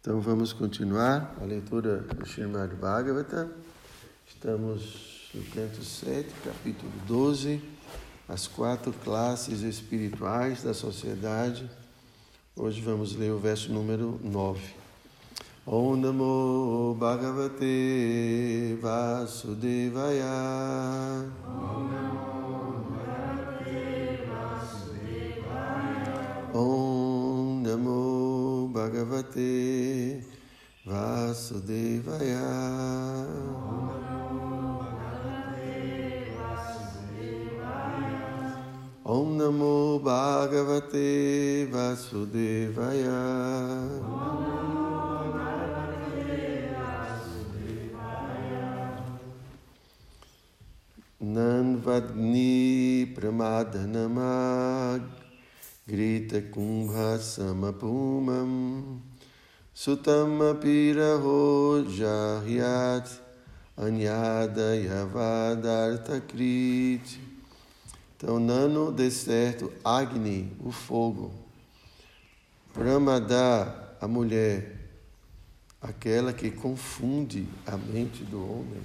Então vamos continuar a leitura do Srimad Bhagavatam. Estamos no canto 7, capítulo 12, as quatro classes espirituais da sociedade. Hoje vamos ler o verso número 9. Om Namo Bhagavate Vasudevaya. Om Namo Bhagavate Vasudevaya. Om Bhagavate Vasudevaya. Om Namo Bhagavate Vasudevaya. Nanvadni Pramadhanamag Grita Kumbha Samapumam Sutam Apiraho Jahyat Anyada Yavadartha Kriti Então, Nano, deserto, Agni, o fogo. Pramada, a mulher, aquela que confunde a mente do homem.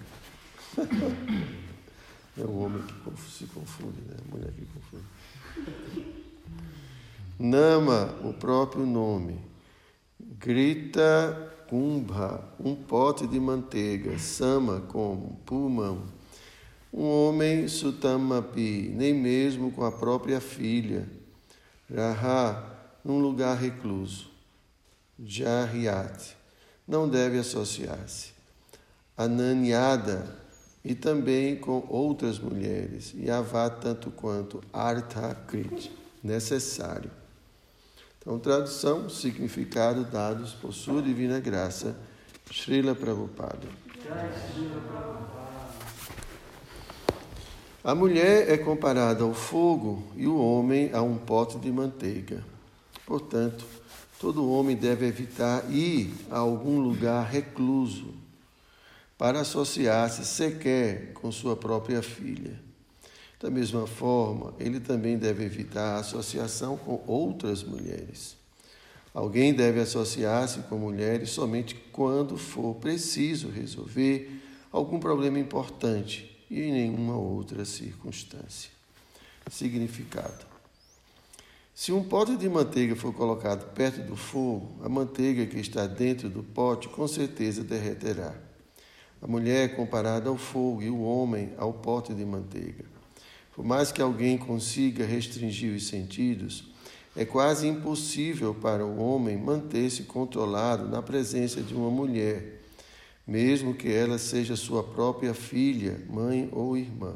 É o homem que se confunde, né? a mulher que confunde. Nama, o próprio nome. Grita kumbha, um pote de manteiga. Sama, como? Pulmão. Um homem sutamapi, nem mesmo com a própria filha. Raha, num lugar recluso. Jahyat, não deve associar-se. Ananiada, e também com outras mulheres, e Yavá tanto quanto Arthakrit, necessário. Então, tradução, significado dados por sua divina graça, Srila Prabhupada. A mulher é comparada ao fogo e o homem a um pote de manteiga. Portanto, todo homem deve evitar ir a algum lugar recluso para associar-se sequer com sua própria filha. Da mesma forma, ele também deve evitar a associação com outras mulheres. Alguém deve associar-se com mulheres somente quando for preciso resolver algum problema importante e em nenhuma outra circunstância. Significado: Se um pote de manteiga for colocado perto do fogo, a manteiga que está dentro do pote com certeza derreterá a mulher é comparada ao fogo e o homem ao pote de manteiga. Por mais que alguém consiga restringir os sentidos, é quase impossível para o homem manter-se controlado na presença de uma mulher, mesmo que ela seja sua própria filha, mãe ou irmã.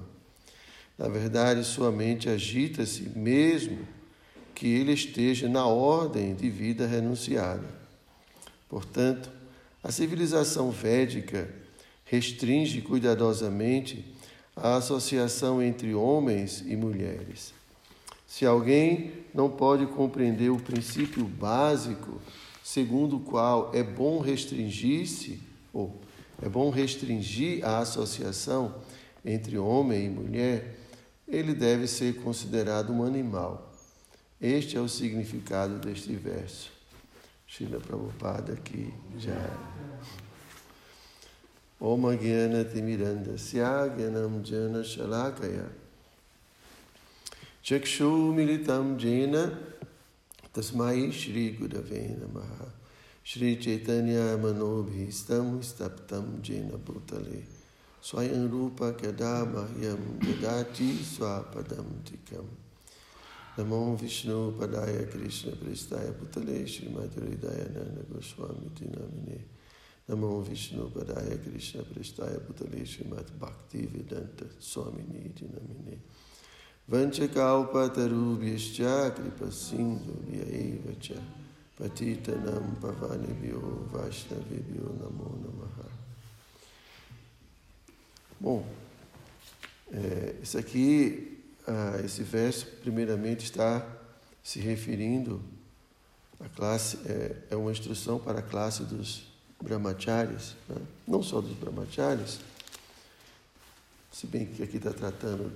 Na verdade, sua mente agita-se mesmo que ele esteja na ordem de vida renunciada. Portanto, a civilização védica restringe cuidadosamente a associação entre homens e mulheres. Se alguém não pode compreender o princípio básico segundo o qual é bom restringir-se, ou é bom restringir a associação entre homem e mulher, ele deve ser considerado um animal. Este é o significado deste verso. Shila Prabhupada aqui já. ओम ज्ञान तिमिरंधस्या ज्ञानम जन शलाकया चक्षुमिलितं जेन तस्मै श्रीगुरवे नमः श्रीचैतन्यमनोभीष्टं स्तप्तं जेन भूतले स्वयं रूपकदा मह्यं ददाति स्वापदं तिकम् नमो विष्णुपदाय कृष्णपृष्ठाय पुतले श्रीमधुरिदाय नन्दगोस्वामीति नामिने Namo Vishnu Padaya Krishna Prestaya Bhutale Srimad Bhakti Vedanta Swamini Dinamine Vanchakalpa Tarubhyascha Kripa Sindhu Vyaeva Cha Patitanam Pavanebhyo Vaishnavibhyo Namo Namaha. Bom, é, esse aqui, ah, esse verso, primeiramente está se referindo à classe, é, é uma instrução para a classe dos brahmacharis, né? não só dos brahmacharis, se bem que aqui está tratando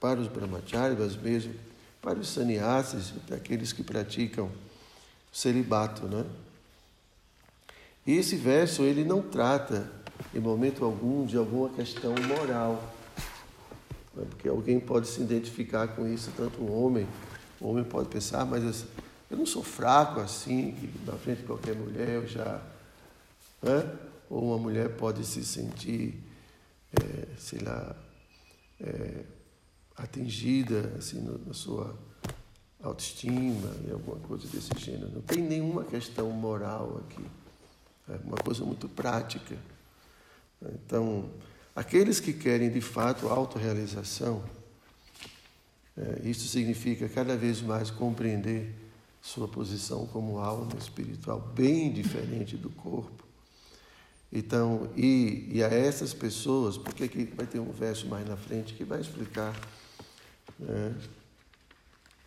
para os brahmacharis, mas mesmo para os sannyasis, aqueles que praticam celibato, né? E esse verso ele não trata em momento algum de alguma questão moral. Né? Porque alguém pode se identificar com isso, tanto um homem, o homem pode pensar, ah, mas eu não sou fraco assim, na frente de qualquer mulher eu já. Né? Ou uma mulher pode se sentir, é, sei lá, é, atingida assim, no, na sua autoestima e alguma coisa desse gênero. Não tem nenhuma questão moral aqui. É uma coisa muito prática. Então, aqueles que querem de fato autorrealização, é, isso significa cada vez mais compreender sua posição como alma espiritual bem diferente do corpo. Então, e, e a essas pessoas, porque aqui vai ter um verso mais na frente que vai explicar né,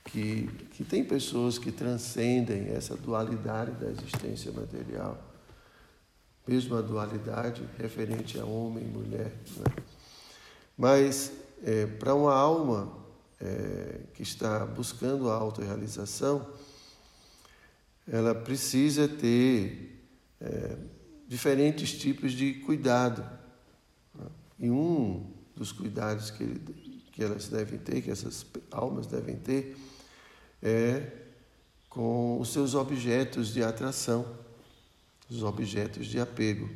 que, que tem pessoas que transcendem essa dualidade da existência material, mesmo a dualidade referente a homem e mulher. Né? Mas é, para uma alma é, que está buscando a autorrealização, ela precisa ter é, diferentes tipos de cuidado. E um dos cuidados que, que elas devem ter, que essas almas devem ter, é com os seus objetos de atração, os objetos de apego.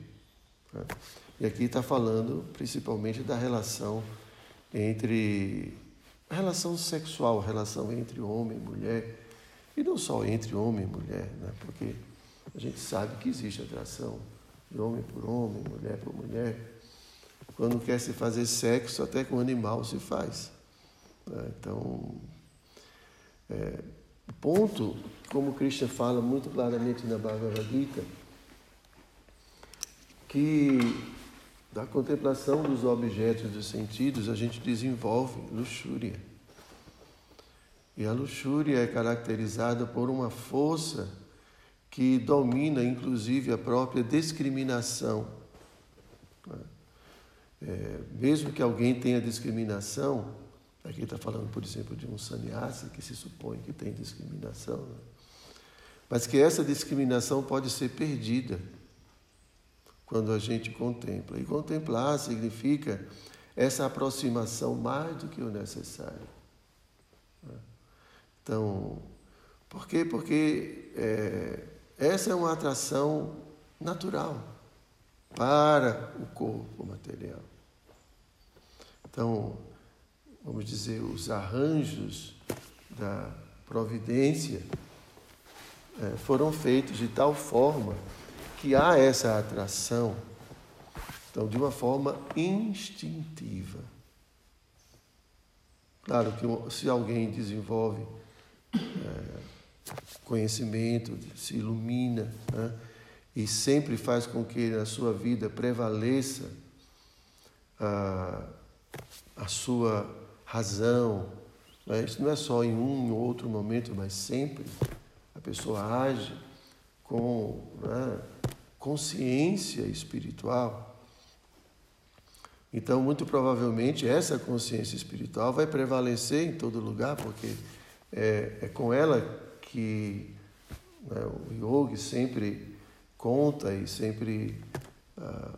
E aqui está falando principalmente da relação entre a relação sexual, a relação entre homem e mulher, e não só entre homem e mulher, né? porque a gente sabe que existe atração homem por homem, mulher por mulher. Quando quer se fazer sexo, até com animal se faz. Né? Então, é, ponto, como Krishna fala muito claramente na Bhagavad Gita, que da contemplação dos objetos dos sentidos a gente desenvolve luxúria. E a luxúria é caracterizada por uma força que domina, inclusive, a própria discriminação. É, mesmo que alguém tenha discriminação, Aqui está falando, por exemplo, de um sannyasi que se supõe que tem discriminação, né? mas que essa discriminação pode ser perdida quando a gente contempla. E contemplar significa essa aproximação mais do que o necessário. Né? Então, por quê? Porque é, essa é uma atração natural para o corpo material. Então, vamos dizer, os arranjos da providência é, foram feitos de tal forma que há essa atração, então, de uma forma instintiva. Claro que se alguém desenvolve é, conhecimento, se ilumina, né, e sempre faz com que na sua vida prevaleça a, a sua razão. Né? Isso não é só em um ou outro momento, mas sempre a pessoa age com né, consciência espiritual. Então, muito provavelmente, essa consciência espiritual vai prevalecer em todo lugar, porque é, é com ela que né, o yogi sempre conta e sempre ah,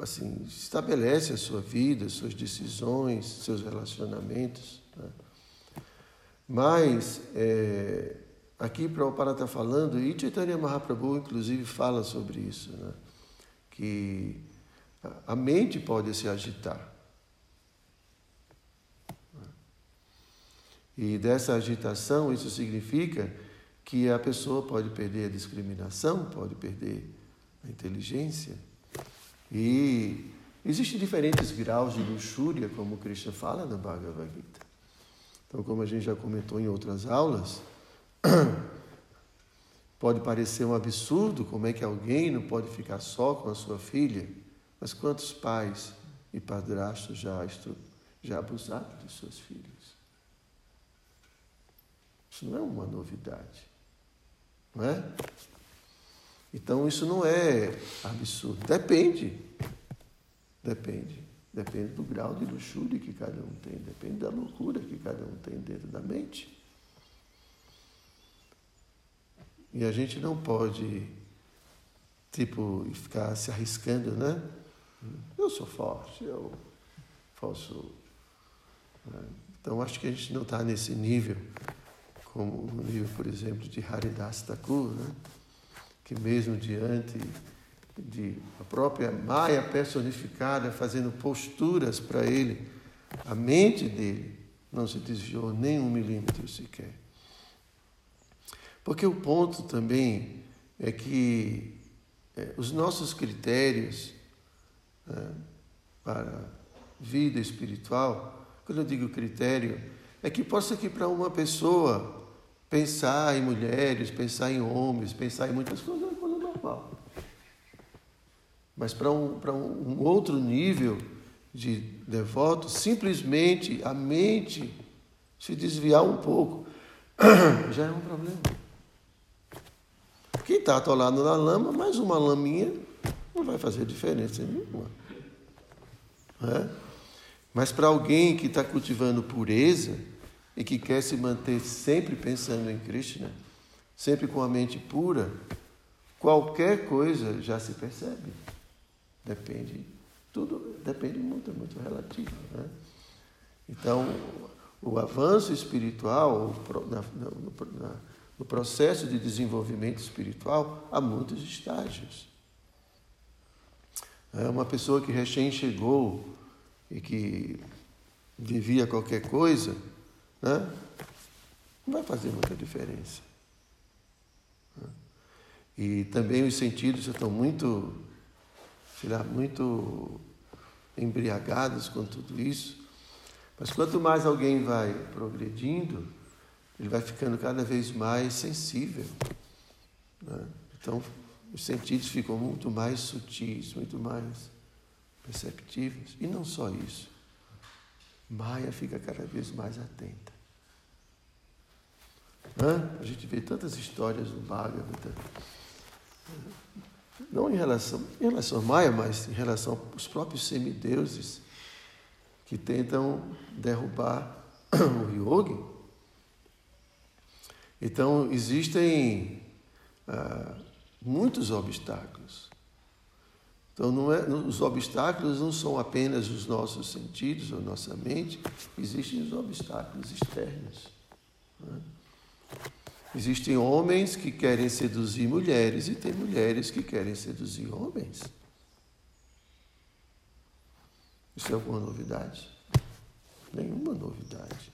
assim, estabelece a sua vida, suas decisões, seus relacionamentos. Né? Mas, é, aqui Prabhupada está falando, e Chaitanya Mahaprabhu, inclusive, fala sobre isso, né? que a mente pode se agitar. E dessa agitação, isso significa que a pessoa pode perder a discriminação, pode perder a inteligência. E existem diferentes graus de luxúria, como Krishna fala na Bhagavad Gita. Então, como a gente já comentou em outras aulas, pode parecer um absurdo como é que alguém não pode ficar só com a sua filha, mas quantos pais e padrastos já, já abusaram dos seus filhos? Isso não é uma novidade, é? Então isso não é absurdo. Depende. Depende. Depende do grau de luxúria que cada um tem, depende da loucura que cada um tem dentro da mente. E a gente não pode tipo, ficar se arriscando, né? Eu sou forte, eu posso. Né? Então, acho que a gente não está nesse nível, como no nível, por exemplo, de Haridas Thakur, né? que mesmo diante de a própria Maia personificada fazendo posturas para ele, a mente dele não se desviou nem um milímetro sequer. Porque o ponto também é que é, os nossos critérios é, para vida espiritual, quando eu digo critério, é que possa que para uma pessoa pensar em mulheres, pensar em homens, pensar em muitas coisas é coisa normal. Mas para um, um outro nível de devoto, simplesmente a mente se desviar um pouco já é um problema. Quem está atolado na lama, mais uma laminha não vai fazer diferença nenhuma. É? Mas para alguém que está cultivando pureza e que quer se manter sempre pensando em Krishna, sempre com a mente pura, qualquer coisa já se percebe. Depende, tudo depende muito, é muito relativo. Né? Então, o avanço espiritual, no processo de desenvolvimento espiritual, há muitos estágios. É uma pessoa que recém chegou e que vivia qualquer coisa, né? não vai fazer muita diferença. E também os sentidos estão muito sei lá, muito embriagados com tudo isso. Mas quanto mais alguém vai progredindo, ele vai ficando cada vez mais sensível. Né? Então, os sentidos ficam muito mais sutis, muito mais perceptíveis. E não só isso. Maia fica cada vez mais atenta. A gente vê tantas histórias no Bhagavata não em relação, em relação a Maia, mas em relação aos próprios semideuses que tentam derrubar o yogi. Então, existem ah, muitos obstáculos. Então, é, os obstáculos não são apenas os nossos sentidos ou nossa mente, existem os obstáculos externos. Né? Existem homens que querem seduzir mulheres e tem mulheres que querem seduzir homens. Isso é alguma novidade? Nenhuma novidade.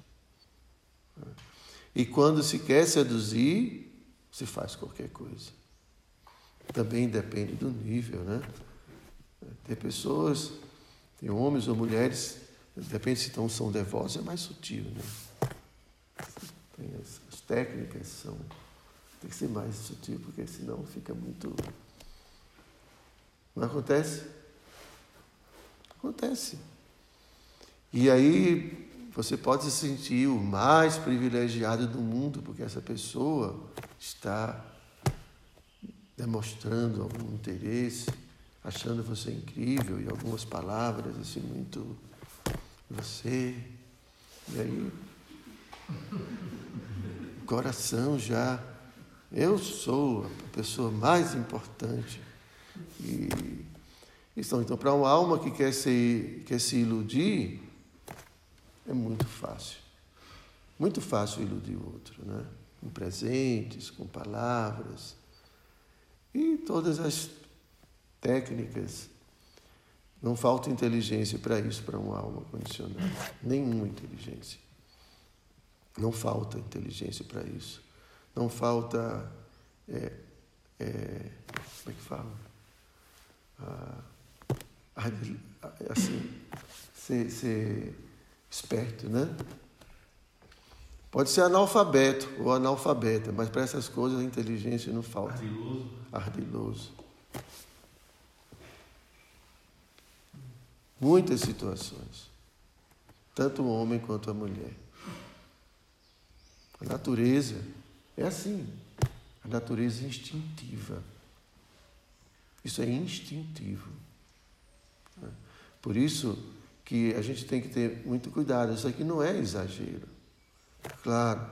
E quando se quer seduzir, se faz qualquer coisa. Também depende do nível, né? Tem pessoas, tem homens ou mulheres, depende se então são devotos, é mais sutil, né? Tem as, as técnicas são. Tem que ser mais sutil, porque senão fica muito. Não acontece? Acontece. E aí você pode se sentir o mais privilegiado do mundo, porque essa pessoa está demonstrando algum interesse, achando você incrível e algumas palavras assim muito você. E aí coração já. Eu sou a pessoa mais importante. E, então, então para uma alma que quer se, quer se iludir, é muito fácil. Muito fácil iludir o outro, né? Com presentes, com palavras. E todas as técnicas. Não falta inteligência para isso, para uma alma condicionada. Nenhuma inteligência. Não falta inteligência para isso. Não falta. É, é, como é que fala? Ah, assim, ser, ser esperto, né? Pode ser analfabeto ou analfabeta, mas para essas coisas a inteligência não falta. Ardiloso. Ardiloso. Muitas situações. Tanto o homem quanto a mulher. A natureza é assim. A natureza é instintiva. Isso é instintivo. Por isso que a gente tem que ter muito cuidado. Isso aqui não é exagero. Claro,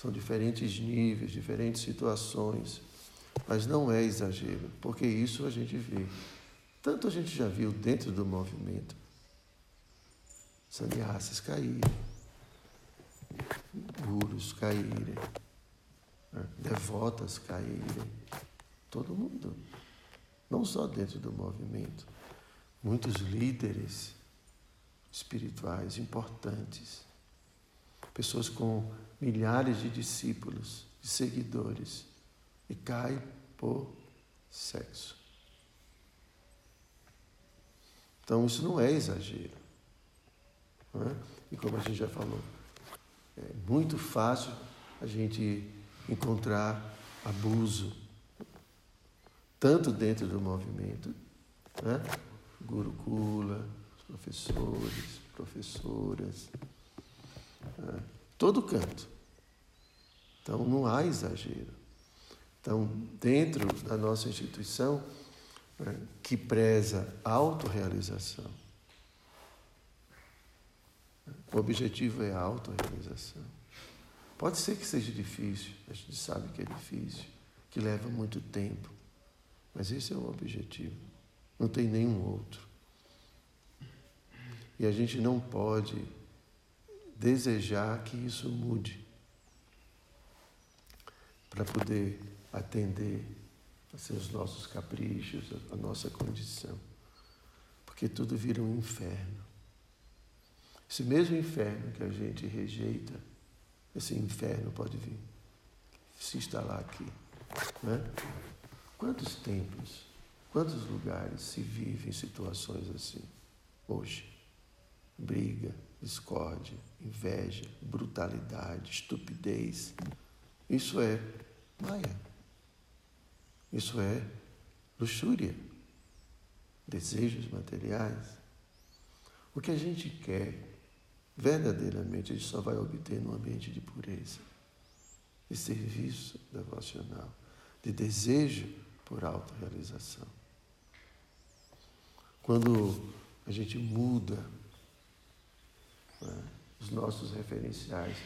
são diferentes níveis, diferentes situações. Mas não é exagero, porque isso a gente vê. Tanto a gente já viu dentro do movimento sannyasis caírem, gurus caírem, né? devotas caírem, todo mundo. Não só dentro do movimento. Muitos líderes espirituais importantes, pessoas com milhares de discípulos, de seguidores, e caem por sexo. Então isso não é exagero. Não é? E como a gente já falou, é muito fácil a gente encontrar abuso, tanto dentro do movimento, né? Gurukula, professores, professoras, né? todo canto. Então não há exagero. Então, dentro da nossa instituição, né, que preza a autorrealização, o objetivo é a autorrealização. Pode ser que seja difícil, a gente sabe que é difícil, que leva muito tempo, mas esse é o objetivo, não tem nenhum outro. E a gente não pode desejar que isso mude para poder atender os nossos caprichos, a nossa condição. Porque tudo vira um inferno. Esse mesmo inferno que a gente rejeita, esse inferno pode vir se instalar aqui. Né? Quantos templos, quantos lugares se vivem situações assim hoje? Briga, discórdia, inveja, brutalidade, estupidez. Isso é Maia. Isso é luxúria, desejos materiais. O que a gente quer verdadeiramente a gente só vai obter no ambiente de pureza, de serviço devocional, de desejo por autorrealização. Quando a gente muda né, os nossos referenciais,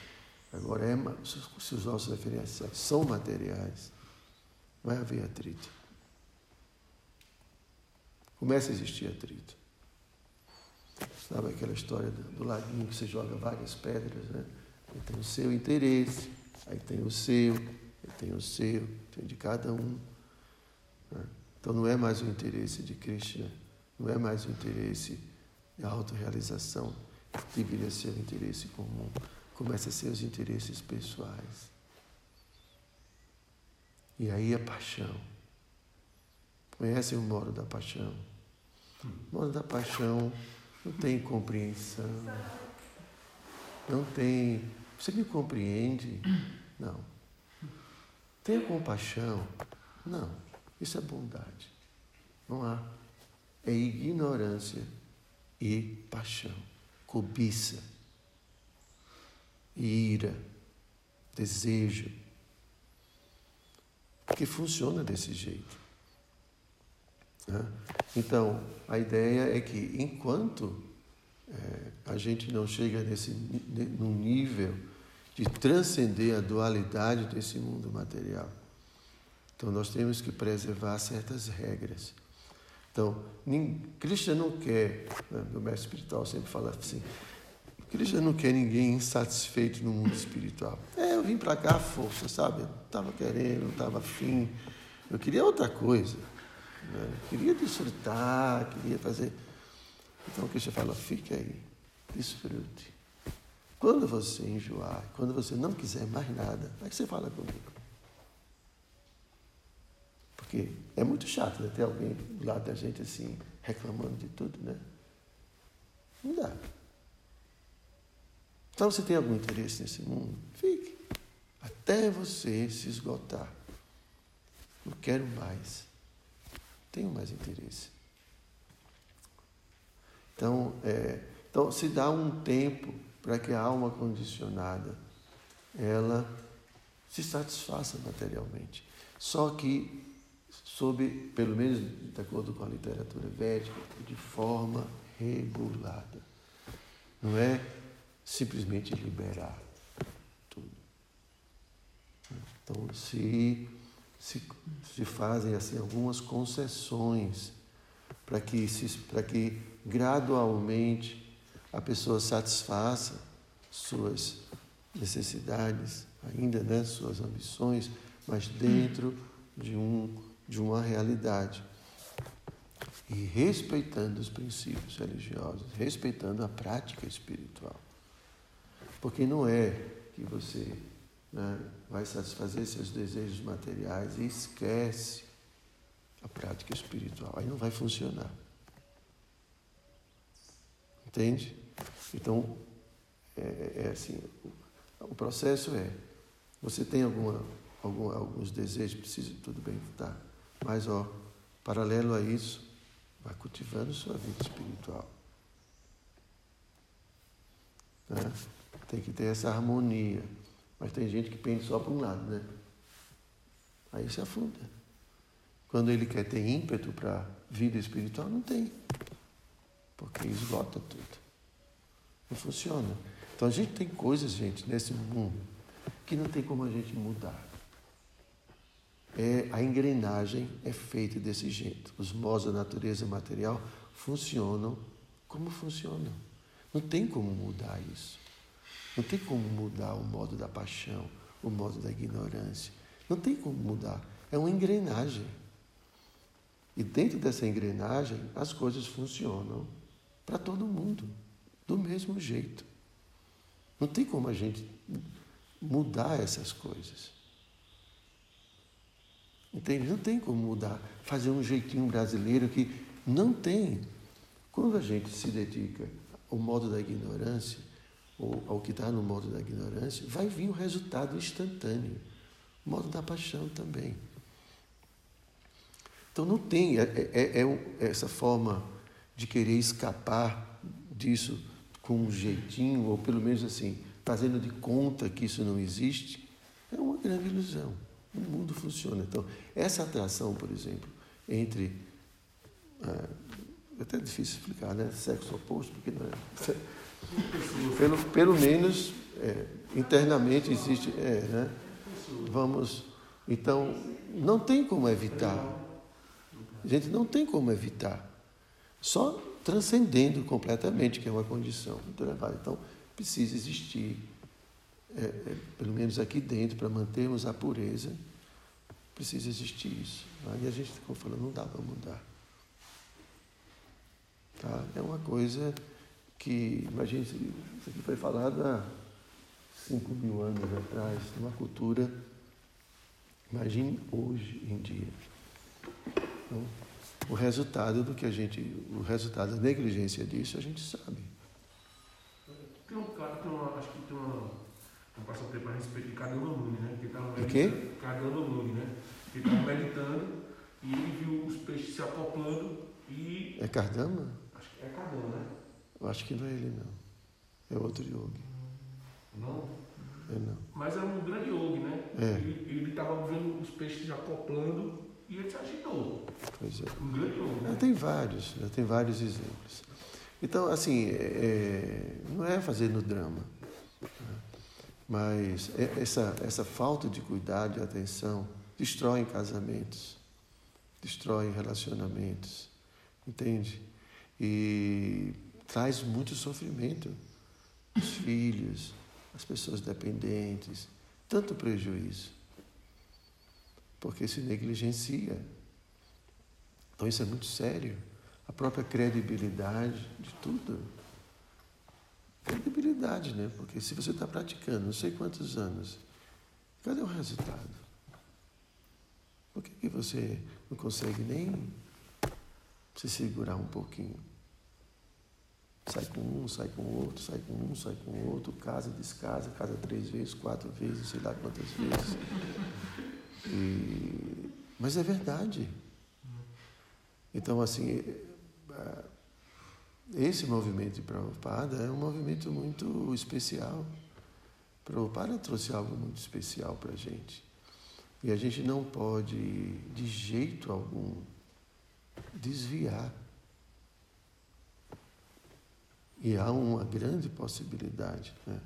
agora é, se os nossos referenciais são materiais, vai haver atrito. Começa a existir atrito. Sabe aquela história do, laguinho que você joga várias pedras, né? Ele tem o seu interesse, aí tem o seu, ele tem o seu, tem de cada um. Né? Então não é mais o interesse de Krishna, não é mais o interesse de autorrealização, deveria ser o interesse comum. Começa a ser os interesses pessoais. E aí a paixão. Conhecem o modo da paixão? O modo da paixão não tem compreensão, não tem. Você me compreende? Não. Tenha compaixão? Não. Isso é bondade. Não há. É ignorância e paixão, cobiça, ira, desejo, que funciona desse jeito. Né? Então, a ideia é que enquanto é, a gente não chega nesse, num nível de transcender a dualidade desse mundo material, então nós temos que preservar certas regras. Então, Krishna não quer, né, meu mestre espiritual sempre fala assim, Krishna não quer ninguém insatisfeito no mundo espiritual. É, eu vim para cá à força, sabe? Não estava querendo, não estava afim. Eu queria outra coisa. Né? Queria desfrutar, queria fazer. Então o Krishna fala, fique aí, desfrute. Quando você enjoar, quando você não quiser mais nada, aí você fala comigo. Porque é muito chato né, ter alguém do lado da gente assim, reclamando de tudo, né? Não dá. Então você tem algum interesse nesse mundo? Fique. Até você se esgotar. Não quero mais tenho mais interesse. Então, é, então se dá um tempo para que a alma condicionada ela se satisfaça materialmente. Só que sob, pelo menos de acordo com a literatura védica, de forma regulada. Não é simplesmente liberar tudo. Então, se se, se fazem assim algumas concessões para que, que gradualmente a pessoa satisfaça suas necessidades, ainda né, suas ambições, mas dentro de, um, de uma realidade. E respeitando os princípios religiosos, respeitando a prática espiritual. Porque não é que você né, vai satisfazer seus desejos materiais e esquece a prática espiritual. Aí não vai funcionar. Entende? Então, é, é, assim, o processo é, você tem alguma, algum, alguns desejos, precisa, tudo bem, tá. Mas, ó, paralelo a isso, vai cultivando sua vida espiritual. Né? Tem que ter essa harmonia. Mas tem gente que pensa só para um lado, né? Aí se afunda. Quando ele quer ter ímpeto para vida espiritual, não tem. Porque esgota tudo. Não funciona. Então a gente tem coisas, gente, nesse mundo que não tem como a gente mudar. É, a engrenagem é feita desse jeito. Os modos da natureza material funcionam como funcionam. Não tem como mudar isso. Não tem como mudar o modo da paixão, o modo da ignorância. Não tem como mudar. É uma engrenagem. E dentro dessa engrenagem, as coisas funcionam para todo mundo, do mesmo jeito. Não tem como a gente mudar essas coisas. Entende? Não tem como mudar, fazer um jeitinho brasileiro que não tem. Quando a gente se dedica ao modo da ignorância, ou ao que está no modo da ignorância, vai vir o resultado instantâneo. O modo da paixão também. Então não tem é, é, é, é essa forma de querer escapar disso com um jeitinho, ou pelo menos assim, fazendo de conta que isso não existe, é uma grande ilusão. O mundo funciona. Então, essa atração, por exemplo, entre. Ah, é até difícil explicar, né? Sexo oposto, porque não é. Pelo, pelo menos é, internamente existe. É, né? Vamos. Então, não tem como evitar. Gente, não tem como evitar. Só transcendendo completamente, que é uma condição muito elevada. Então, precisa existir, é, é, pelo menos aqui dentro, para mantermos a pureza, precisa existir isso. Aí a gente ficou falando, não dá para mudar. Tá? É uma coisa que, imagine, isso aqui foi falado há 5 mil anos atrás, numa cultura, imagine hoje em dia. Então, o resultado do que a gente, o resultado da negligência disso, a gente sabe. Tem um cara, tem uma, acho que tem uma, um passatempo a respeito de Cardano Lune, né? Que tava o quê? Cardano Lune, né? Ele estava meditando e ele viu os peixes se acoplando e... É Cardama? Acho que é Cardano, né? Eu acho que não é ele, não. É outro yogi. Não? É não. Mas é um grande yogi, né? É. Ele estava vendo os peixes já acoplando e ele se agitou. Pois é. Um grande yogi. Né? Tem vários, né? tem vários exemplos. Então, assim, é, não é fazer no drama. Né? Mas é, essa, essa falta de cuidado e atenção destrói casamentos, destrói relacionamentos, entende? E traz muito sofrimento. Os filhos, as pessoas dependentes, tanto prejuízo. Porque se negligencia. Então isso é muito sério. A própria credibilidade de tudo. Credibilidade, né? Porque se você está praticando não sei quantos anos, cadê o resultado? Por que, que você não consegue nem se segurar um pouquinho? Sai com um, sai com outro, sai com um, sai com outro, casa, descasa, casa três vezes, quatro vezes, sei lá quantas vezes. E... Mas é verdade. Então, assim, é, esse movimento de Prabhupada é um movimento muito especial. Prabhupada trouxe algo muito especial para a gente. E a gente não pode, de jeito algum, desviar e há uma grande possibilidade, né?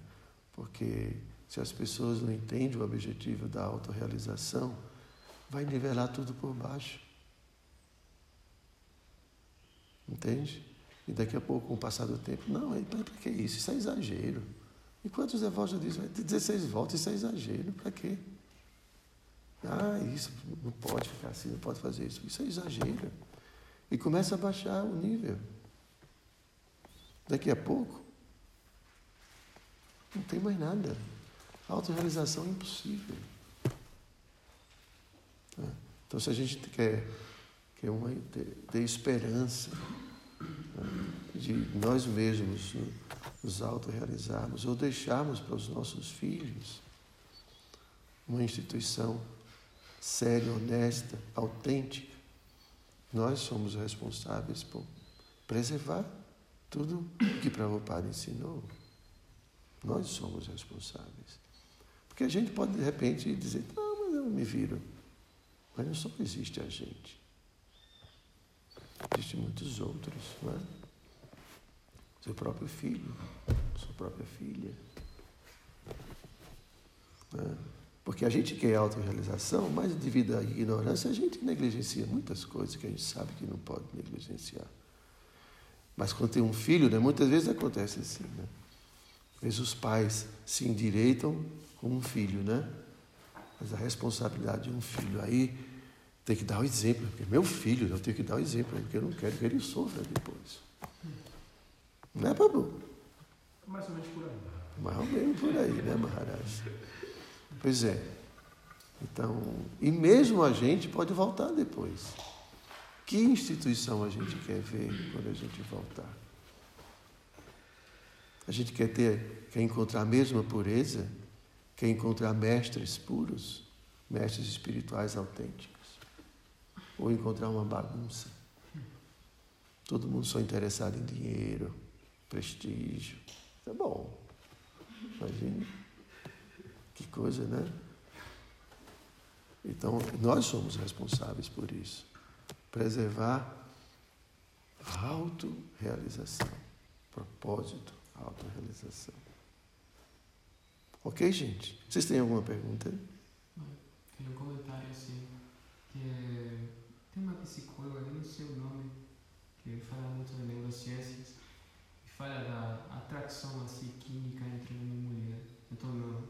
porque se as pessoas não entendem o objetivo da autorrealização, vai nivelar tudo por baixo. Entende? E daqui a pouco, com o passar do tempo, não, para que isso? Isso é exagero. E quantos devotos dizem, 16 voltas, isso é exagero, para quê? Ah, isso não pode ficar assim, não pode fazer isso. Isso é exagero. E começa a baixar o nível. Daqui a pouco, não tem mais nada. A autorrealização é impossível. É. Então, se a gente quer, quer uma, ter, ter esperança né, de nós mesmos nos autorrealizarmos ou deixarmos para os nossos filhos uma instituição séria, honesta, autêntica, nós somos responsáveis por preservar tudo que Prabhupada ensinou. Nós somos responsáveis. Porque a gente pode, de repente, dizer, não, mas eu me viro. Mas não só existe a gente. Existem muitos outros, não é? Seu próprio filho, sua própria filha. É? Porque a gente quer autorrealização, mas devido à ignorância, a gente negligencia muitas coisas que a gente sabe que não pode negligenciar. Mas quando tem um filho, né, muitas vezes acontece assim. Né? Às vezes os pais se endireitam com um filho, né? Mas a responsabilidade de um filho aí tem que dar o exemplo. Porque meu filho, eu tenho que dar o exemplo, porque eu não quero que ele sofra depois. Não é, Babu? Mais ou menos por aí. Mais ou menos por aí, né, Maharaj? Pois é. Então, e mesmo a gente pode voltar depois. Que instituição a gente quer ver quando a gente voltar? A gente quer ter, quer encontrar a mesma pureza, quer encontrar mestres puros, mestres espirituais autênticos, ou encontrar uma bagunça. Todo mundo só interessado em dinheiro, prestígio. Isso é bom. Imagine. Que coisa, né? Então, nós somos responsáveis por isso preservar a autorrealização. Propósito, autorrealização. Ok, gente? Vocês têm alguma pergunta? Tem um comentário assim, que é, tem uma psicóloga, não sei o nome, que fala muito de neurociências, e fala da atração assim, química entre homem e mulher. Então não,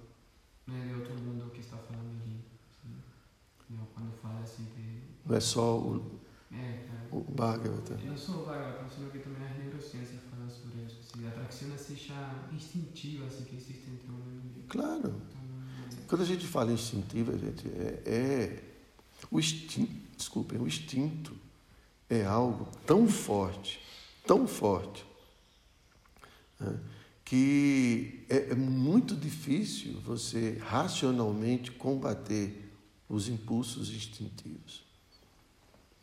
não é de outro mundo que está falando aqui. Assim, quando fala assim de... Não é só o, é, o Bhagavata. Não só o Bhagavata, sino que também as neurociências falam sobre isso. Assim, a atração seja instintiva assim, que existe entre um e mulher. Claro. Então, Quando a gente fala instintiva, gente, é, é o instinto, desculpem, o instinto é algo tão forte, tão forte, né, que é, é muito difícil você racionalmente combater os impulsos instintivos.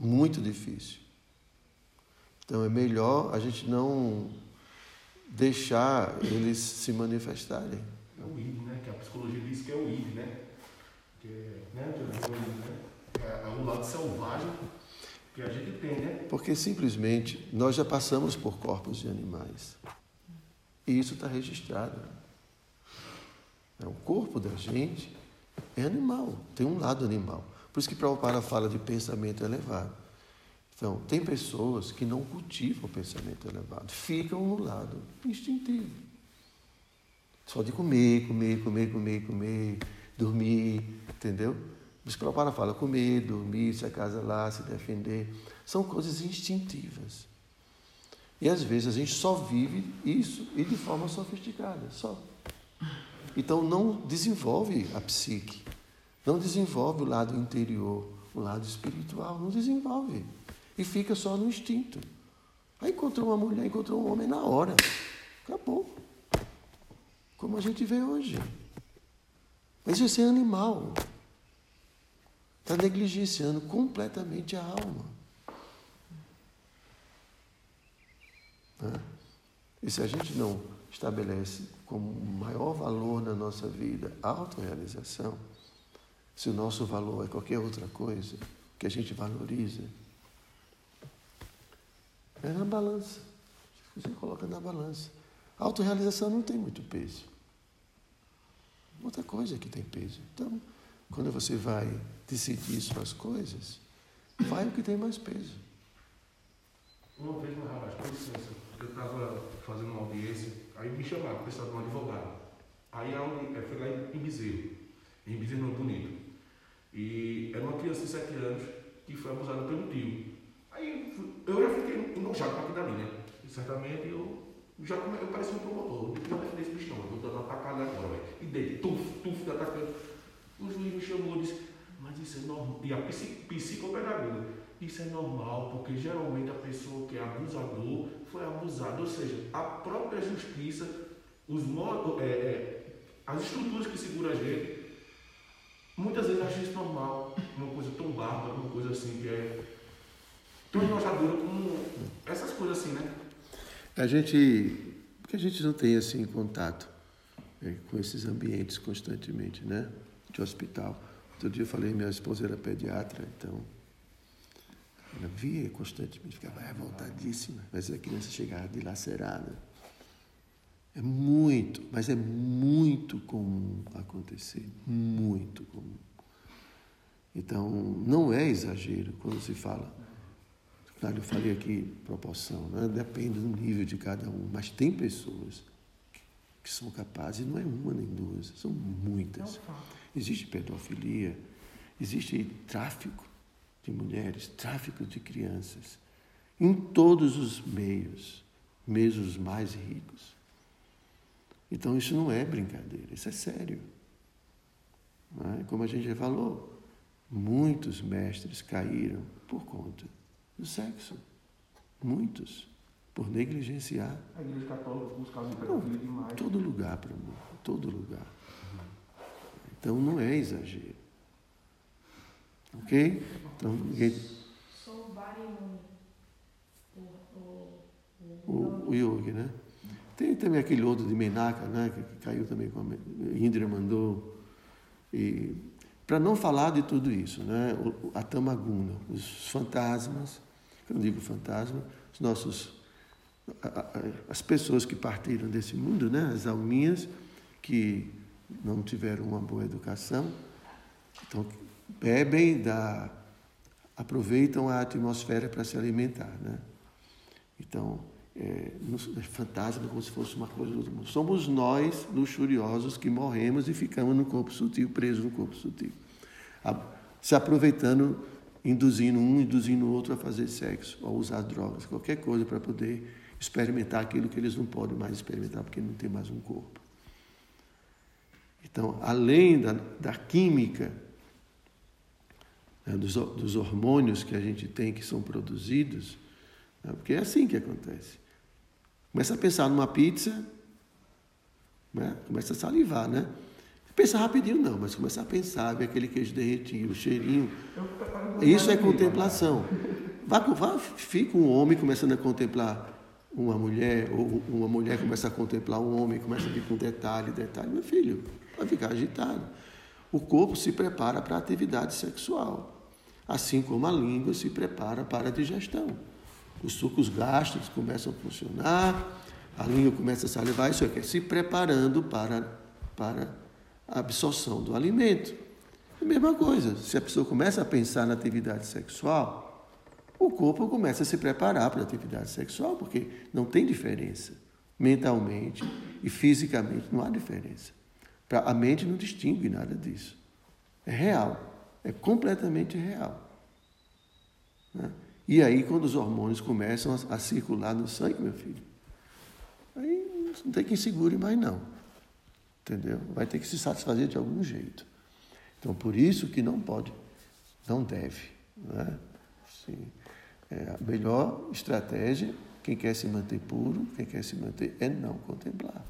Muito difícil. Então é melhor a gente não deixar eles se manifestarem. É o id, né? Que a psicologia diz que é o id, né? Que é, né? É, é um lado selvagem que a gente tem, né? Porque simplesmente nós já passamos por corpos de animais. E isso está registrado. É, o corpo da gente é animal, tem um lado animal. Por isso que Prabhupada fala de pensamento elevado. Então, tem pessoas que não cultivam o pensamento elevado, ficam no lado instintivo. Só de comer, comer, comer, comer, comer, dormir, entendeu? Que Prabhupada fala comer, dormir, se acasalar, se defender. São coisas instintivas. E às vezes a gente só vive isso e de forma sofisticada, só. Então não desenvolve a psique. Não desenvolve o lado interior, o lado espiritual, não desenvolve. E fica só no instinto. Aí encontrou uma mulher, encontrou um homem na hora. Acabou. Como a gente vê hoje. Mas isso é animal. Está negligenciando completamente a alma. E se a gente não estabelece como maior valor na nossa vida a autorrealização, se o nosso valor é qualquer outra coisa que a gente valoriza, é na balança. Você coloca na balança. A autorrealização não tem muito peso. Outra coisa que tem peso. Então, quando você vai decidir suas coisas, vai o que tem mais peso. Uma vez, meu rapaz, com licença, eu estava fazendo uma audiência, aí me chamaram, precisava de um advogado. Aí eu fui lá em Bezerro, em Bezerro não Bonito. E era uma criança de 7 anos que foi abusada pelo tio. Aí eu já fiquei enojado com aquilo dali, né? E certamente eu já eu parecia um promotor, não defender esse bicho não, eu vou dar uma tacada agora, velho. E dele, tuf, tuf, atacando. O juiz me chamou e disse, mas isso é normal. E a psicopedagoga, isso é normal, porque geralmente a pessoa que é abusador foi abusada. Ou seja, a própria justiça, os modos, é, é, as estruturas que seguram a gente, muitas vezes acham isso normal, uma coisa tão bárbara, uma coisa assim que é tão enojadora como essas coisas assim, né? A gente, porque a gente não tem assim contato né, com esses ambientes constantemente, né? De hospital. Outro dia eu falei, minha esposa era pediatra, então ela via constantemente, ficava revoltadíssima, mas a criança chegava dilacerada. É muito, mas é muito comum acontecer, muito comum. Então, não é exagero quando se fala. Claro, eu falei aqui proporção, né? depende do nível de cada um, mas tem pessoas que são capazes, não é uma nem duas, são muitas. Existe pedofilia, existe tráfico, de mulheres, tráfico de crianças, em todos os meios, mesmo os mais ricos. Então isso não é brincadeira, isso é sério. É? Como a gente já falou, muitos mestres caíram por conta do sexo. Muitos. Por negligenciar. A igreja católica buscava de demais. Todo lugar, para mim. Todo lugar. Então não é exagero. Ok? Então, ninguém... O, o yogi, né? Tem também aquele outro de Menaka, né? Que, caiu também com a Indra mandou. E para não falar de tudo isso, né? A Tamaguna, os fantasmas, eu não digo fantasma, os nossos as pessoas que partiram desse mundo, né? As alminhas que não tiveram uma boa educação, então bebem da aproveitam a atmosfera para se alimentar, né? Então, é, é fantasma como se fosse uma coisa do outro mundo. Somos nós, luxuriosos, que morremos e ficamos no corpo sutil, presos no corpo sutil. Se aproveitando, induzindo um, induzindo o outro a fazer sexo, a usar drogas, qualquer coisa para poder experimentar aquilo que eles não podem mais experimentar porque não tem mais um corpo. Então, além da, da química né, dos, dos, hormônios que a gente tem que são produzidos, né, porque é assim que acontece. Começa a pensar numa pizza, né, começa a salivar, né? Pensa rapidinho não, mas começa a pensar, ver aquele queijo derretido, o cheirinho. Isso é contemplação. Vá, vá, fica um homem começando a contemplar uma mulher, ou uma mulher começa a contemplar um homem, começa a vir com detalhe, detalhe. Meu filho, vai ficar agitado o corpo se prepara para a atividade sexual, assim como a língua se prepara para a digestão. Os sucos gástricos começam a funcionar, a língua começa a salivar, isso é se preparando para, para a absorção do alimento. A mesma coisa, se a pessoa começa a pensar na atividade sexual, o corpo começa a se preparar para a atividade sexual, porque não tem diferença. Mentalmente e fisicamente não há diferença. A mente não distingue nada disso. É real. É completamente real. Né? E aí, quando os hormônios começam a, circular no sangue, meu filho, aí não tem quem segure mais, não. Entendeu? Vai ter que se satisfazer de algum jeito. Então, por isso que não pode, não deve. Né? Sim. É a melhor estratégia, quem quer se manter puro, quem quer se manter, é não contemplar.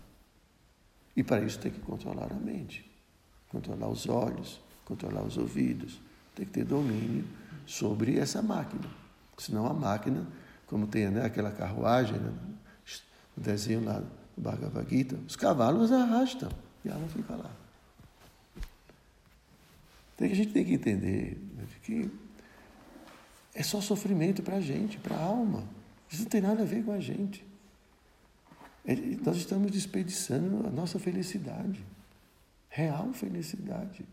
E para isso tem que controlar a mente, controlar os olhos, controlar os ouvidos, tem que ter domínio sobre essa máquina. Senão a máquina, como tem né, aquela carruagem, né, o desenho lá do Bhagavad Gita, os cavalos arrastam e ela fica lá. Então a gente tem que entender né, que é só sofrimento para a gente, para a alma. Isso não tem nada a ver com a gente nós estamos desperdiçando a nossa felicidade, real felicidade.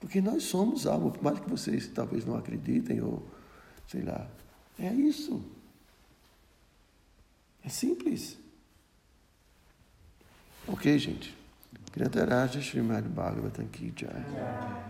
Porque nós somos algo, por mais que vocês talvez não acreditem, ou sei lá. É isso. É simples. Ok, gente? Grantaraj Srimad Bhagavatam Ki Jai.